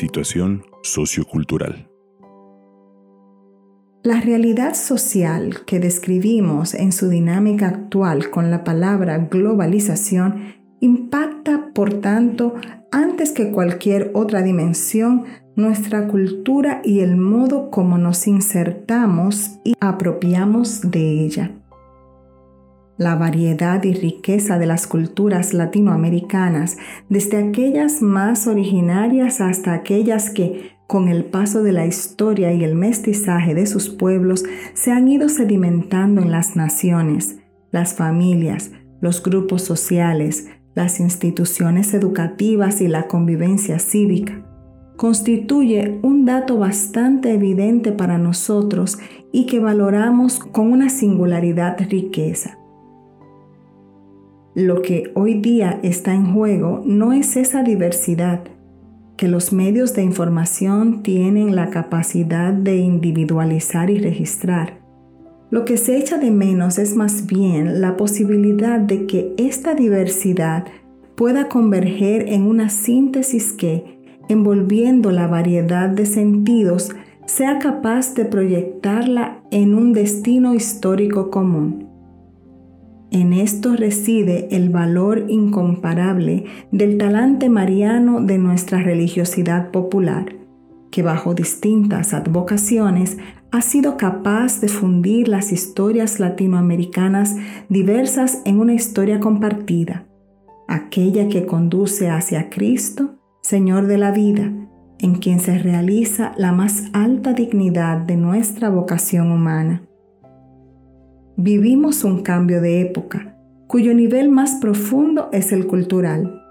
situación sociocultural. La realidad social que describimos en su dinámica actual con la palabra globalización impacta, por tanto, antes que cualquier otra dimensión, nuestra cultura y el modo como nos insertamos y apropiamos de ella. La variedad y riqueza de las culturas latinoamericanas, desde aquellas más originarias hasta aquellas que, con el paso de la historia y el mestizaje de sus pueblos, se han ido sedimentando en las naciones, las familias, los grupos sociales, las instituciones educativas y la convivencia cívica, constituye un dato bastante evidente para nosotros y que valoramos con una singularidad riqueza. Lo que hoy día está en juego no es esa diversidad que los medios de información tienen la capacidad de individualizar y registrar, lo que se echa de menos es más bien la posibilidad de que esta diversidad pueda converger en una síntesis que, envolviendo la variedad de sentidos, sea capaz de proyectarla en un destino histórico común. En esto reside el valor incomparable del talante mariano de nuestra religiosidad popular, que bajo distintas advocaciones ha sido capaz de fundir las historias latinoamericanas diversas en una historia compartida, aquella que conduce hacia Cristo, Señor de la vida, en quien se realiza la más alta dignidad de nuestra vocación humana. Vivimos un cambio de época, cuyo nivel más profundo es el cultural.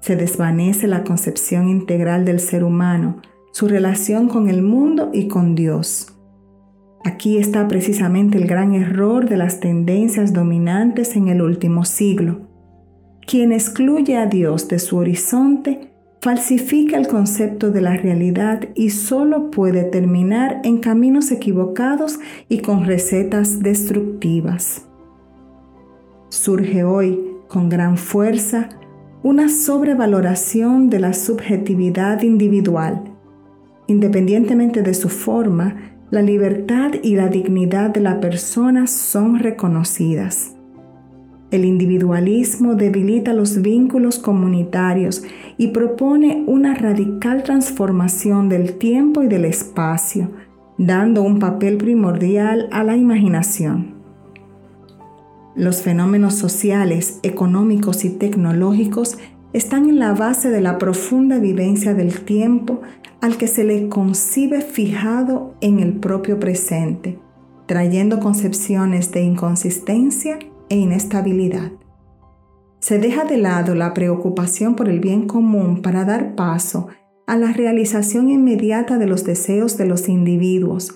Se desvanece la concepción integral del ser humano, su relación con el mundo y con Dios. Aquí está precisamente el gran error de las tendencias dominantes en el último siglo. Quien excluye a Dios de su horizonte falsifica el concepto de la realidad y solo puede terminar en caminos equivocados y con recetas destructivas. Surge hoy con gran fuerza una sobrevaloración de la subjetividad individual Independientemente de su forma, la libertad y la dignidad de la persona son reconocidas. El individualismo debilita los vínculos comunitarios y propone una radical transformación del tiempo y del espacio, dando un papel primordial a la imaginación. Los fenómenos sociales, económicos y tecnológicos están en la base de la profunda vivencia del tiempo al que se le concibe fijado en el propio presente, trayendo concepciones de inconsistencia e inestabilidad. Se deja de lado la preocupación por el bien común para dar paso a la realización inmediata de los deseos de los individuos,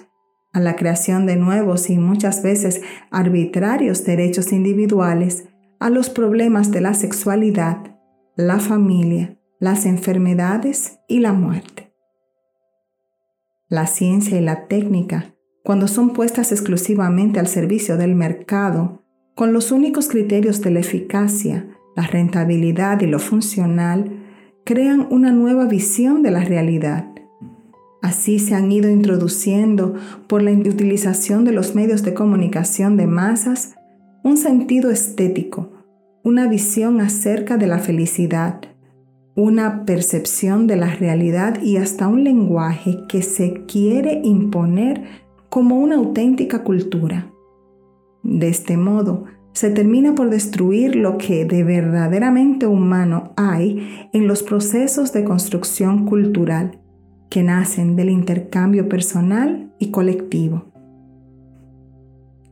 a la creación de nuevos y muchas veces arbitrarios derechos individuales, a los problemas de la sexualidad, la familia, las enfermedades y la muerte. La ciencia y la técnica, cuando son puestas exclusivamente al servicio del mercado, con los únicos criterios de la eficacia, la rentabilidad y lo funcional, crean una nueva visión de la realidad. Así se han ido introduciendo por la utilización de los medios de comunicación de masas un sentido estético, una visión acerca de la felicidad, una percepción de la realidad y hasta un lenguaje que se quiere imponer como una auténtica cultura. De este modo, se termina por destruir lo que de verdaderamente humano hay en los procesos de construcción cultural que nacen del intercambio personal y colectivo.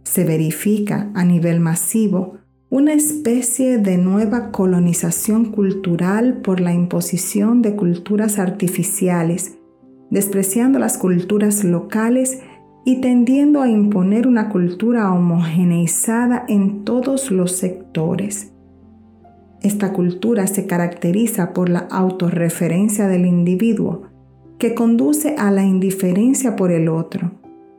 Se verifica a nivel masivo una especie de nueva colonización cultural por la imposición de culturas artificiales, despreciando las culturas locales y tendiendo a imponer una cultura homogeneizada en todos los sectores. Esta cultura se caracteriza por la autorreferencia del individuo, que conduce a la indiferencia por el otro,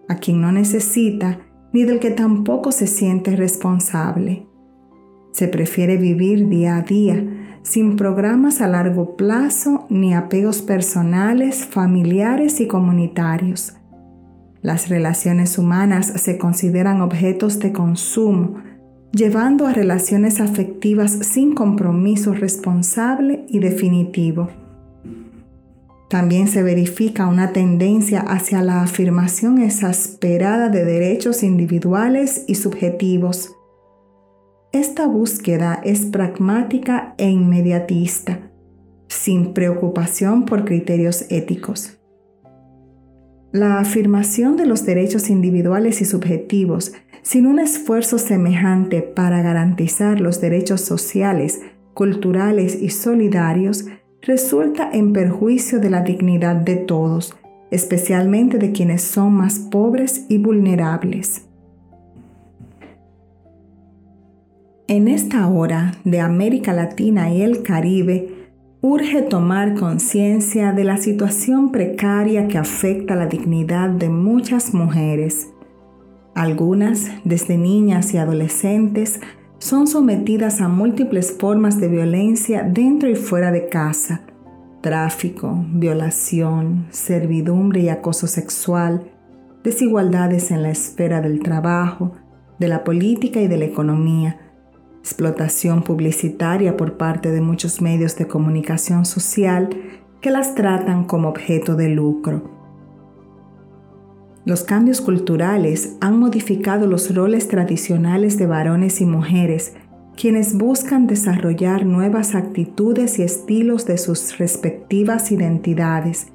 a quien no necesita ni del que tampoco se siente responsable. Se prefiere vivir día a día, sin programas a largo plazo ni apegos personales, familiares y comunitarios. Las relaciones humanas se consideran objetos de consumo, llevando a relaciones afectivas sin compromiso responsable y definitivo. También se verifica una tendencia hacia la afirmación exasperada de derechos individuales y subjetivos. Esta búsqueda es pragmática e inmediatista, sin preocupación por criterios éticos. La afirmación de los derechos individuales y subjetivos sin un esfuerzo semejante para garantizar los derechos sociales, culturales y solidarios resulta en perjuicio de la dignidad de todos, especialmente de quienes son más pobres y vulnerables. En esta hora de América Latina y el Caribe, urge tomar conciencia de la situación precaria que afecta la dignidad de muchas mujeres. Algunas, desde niñas y adolescentes, son sometidas a múltiples formas de violencia dentro y fuera de casa, tráfico, violación, servidumbre y acoso sexual, desigualdades en la esfera del trabajo, de la política y de la economía, explotación publicitaria por parte de muchos medios de comunicación social que las tratan como objeto de lucro. Los cambios culturales han modificado los roles tradicionales de varones y mujeres, quienes buscan desarrollar nuevas actitudes y estilos de sus respectivas identidades,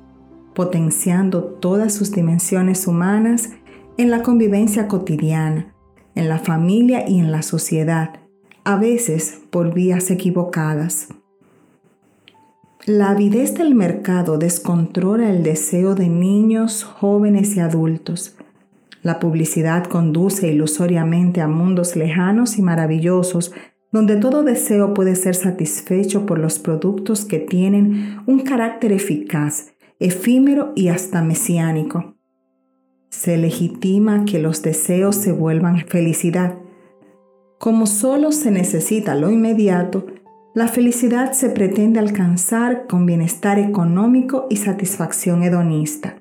potenciando todas sus dimensiones humanas en la convivencia cotidiana, en la familia y en la sociedad, a veces por vías equivocadas. La avidez del mercado descontrola el deseo de niños, jóvenes y adultos. La publicidad conduce ilusoriamente a mundos lejanos y maravillosos donde todo deseo puede ser satisfecho por los productos que tienen un carácter eficaz, efímero y hasta mesiánico. Se legitima que los deseos se vuelvan felicidad. Como solo se necesita lo inmediato, la felicidad se pretende alcanzar con bienestar económico y satisfacción hedonista.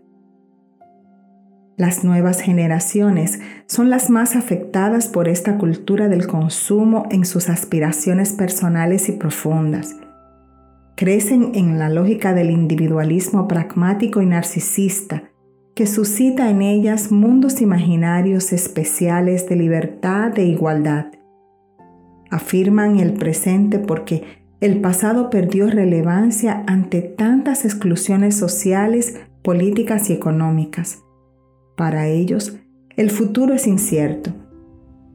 Las nuevas generaciones son las más afectadas por esta cultura del consumo en sus aspiraciones personales y profundas. Crecen en la lógica del individualismo pragmático y narcisista, que suscita en ellas mundos imaginarios especiales de libertad e igualdad afirman el presente porque el pasado perdió relevancia ante tantas exclusiones sociales, políticas y económicas. Para ellos, el futuro es incierto.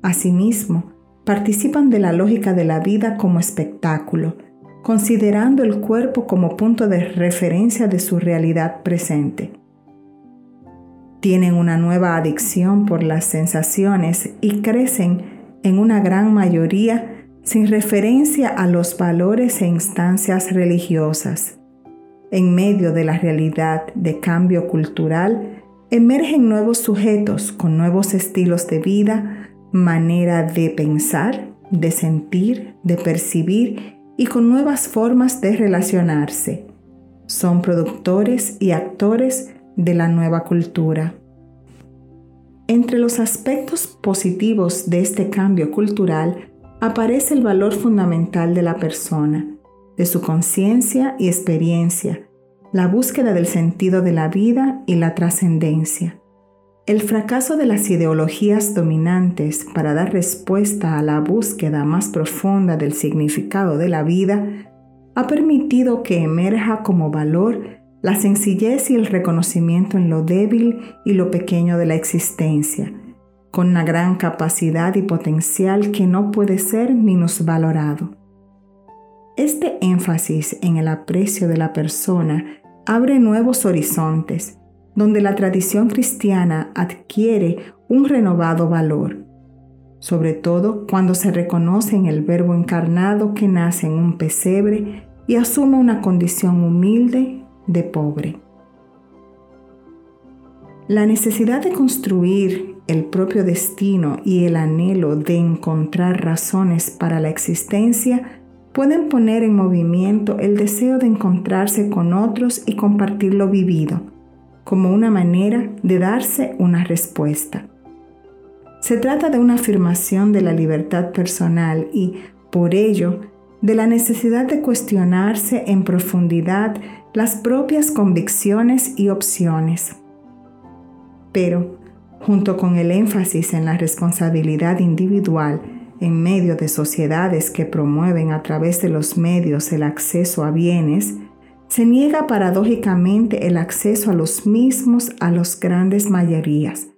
Asimismo, participan de la lógica de la vida como espectáculo, considerando el cuerpo como punto de referencia de su realidad presente. Tienen una nueva adicción por las sensaciones y crecen en una gran mayoría sin referencia a los valores e instancias religiosas. En medio de la realidad de cambio cultural, emergen nuevos sujetos con nuevos estilos de vida, manera de pensar, de sentir, de percibir y con nuevas formas de relacionarse. Son productores y actores de la nueva cultura. Entre los aspectos positivos de este cambio cultural aparece el valor fundamental de la persona, de su conciencia y experiencia, la búsqueda del sentido de la vida y la trascendencia. El fracaso de las ideologías dominantes para dar respuesta a la búsqueda más profunda del significado de la vida ha permitido que emerja como valor la sencillez y el reconocimiento en lo débil y lo pequeño de la existencia, con una gran capacidad y potencial que no puede ser minusvalorado. Este énfasis en el aprecio de la persona abre nuevos horizontes, donde la tradición cristiana adquiere un renovado valor, sobre todo cuando se reconoce en el Verbo encarnado que nace en un pesebre y asume una condición humilde de pobre. La necesidad de construir el propio destino y el anhelo de encontrar razones para la existencia pueden poner en movimiento el deseo de encontrarse con otros y compartir lo vivido, como una manera de darse una respuesta. Se trata de una afirmación de la libertad personal y, por ello, de la necesidad de cuestionarse en profundidad las propias convicciones y opciones. Pero, junto con el énfasis en la responsabilidad individual en medio de sociedades que promueven a través de los medios el acceso a bienes, se niega paradójicamente el acceso a los mismos a las grandes mayorías,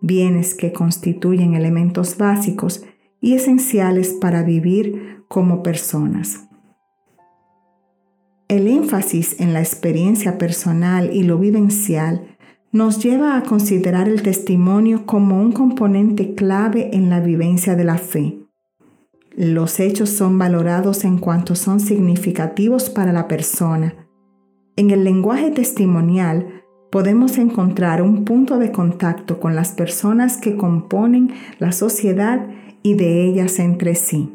bienes que constituyen elementos básicos y esenciales para vivir como personas. El énfasis en la experiencia personal y lo vivencial nos lleva a considerar el testimonio como un componente clave en la vivencia de la fe. Los hechos son valorados en cuanto son significativos para la persona. En el lenguaje testimonial podemos encontrar un punto de contacto con las personas que componen la sociedad y de ellas entre sí.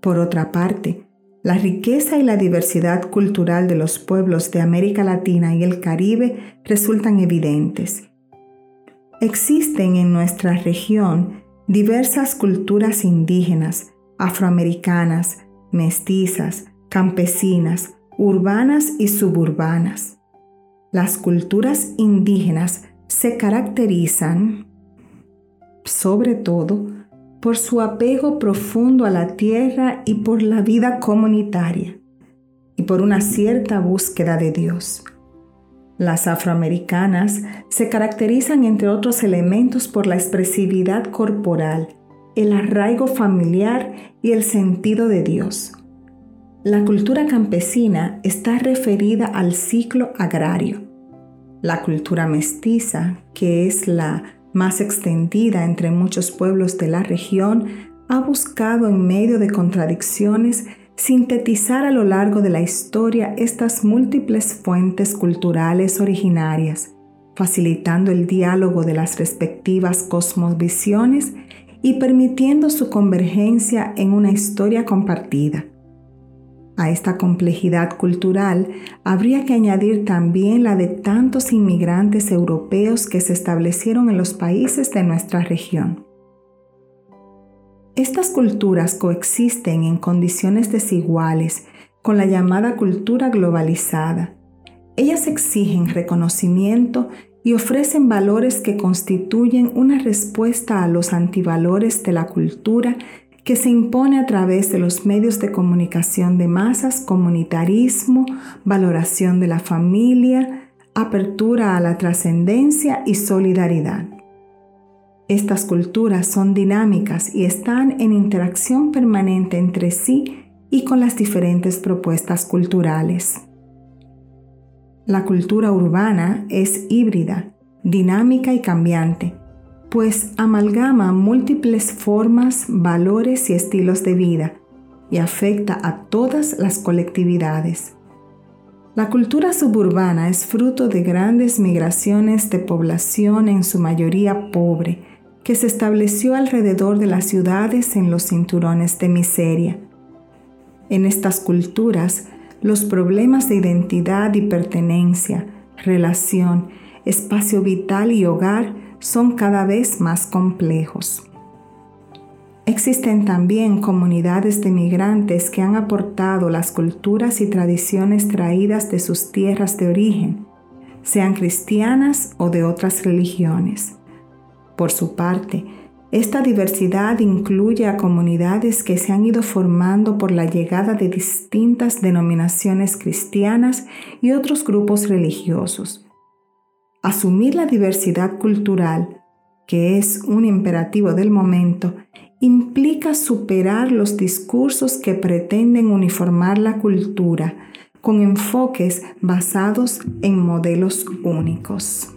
Por otra parte, la riqueza y la diversidad cultural de los pueblos de América Latina y el Caribe resultan evidentes. Existen en nuestra región diversas culturas indígenas, afroamericanas, mestizas, campesinas, urbanas y suburbanas. Las culturas indígenas se caracterizan, sobre todo, por su apego profundo a la tierra y por la vida comunitaria, y por una cierta búsqueda de Dios. Las afroamericanas se caracterizan, entre otros elementos, por la expresividad corporal, el arraigo familiar y el sentido de Dios. La cultura campesina está referida al ciclo agrario. La cultura mestiza, que es la más extendida entre muchos pueblos de la región, ha buscado en medio de contradicciones sintetizar a lo largo de la historia estas múltiples fuentes culturales originarias, facilitando el diálogo de las respectivas cosmovisiones y permitiendo su convergencia en una historia compartida. A esta complejidad cultural habría que añadir también la de tantos inmigrantes europeos que se establecieron en los países de nuestra región. Estas culturas coexisten en condiciones desiguales con la llamada cultura globalizada. Ellas exigen reconocimiento y ofrecen valores que constituyen una respuesta a los antivalores de la cultura que se impone a través de los medios de comunicación de masas, comunitarismo, valoración de la familia, apertura a la trascendencia y solidaridad. Estas culturas son dinámicas y están en interacción permanente entre sí y con las diferentes propuestas culturales. La cultura urbana es híbrida, dinámica y cambiante pues amalgama múltiples formas, valores y estilos de vida y afecta a todas las colectividades. La cultura suburbana es fruto de grandes migraciones de población en su mayoría pobre, que se estableció alrededor de las ciudades en los cinturones de miseria. En estas culturas, los problemas de identidad y pertenencia, relación, espacio vital y hogar son cada vez más complejos. Existen también comunidades de migrantes que han aportado las culturas y tradiciones traídas de sus tierras de origen, sean cristianas o de otras religiones. Por su parte, esta diversidad incluye a comunidades que se han ido formando por la llegada de distintas denominaciones cristianas y otros grupos religiosos, Asumir la diversidad cultural, que es un imperativo del momento, implica superar los discursos que pretenden uniformar la cultura con enfoques basados en modelos únicos.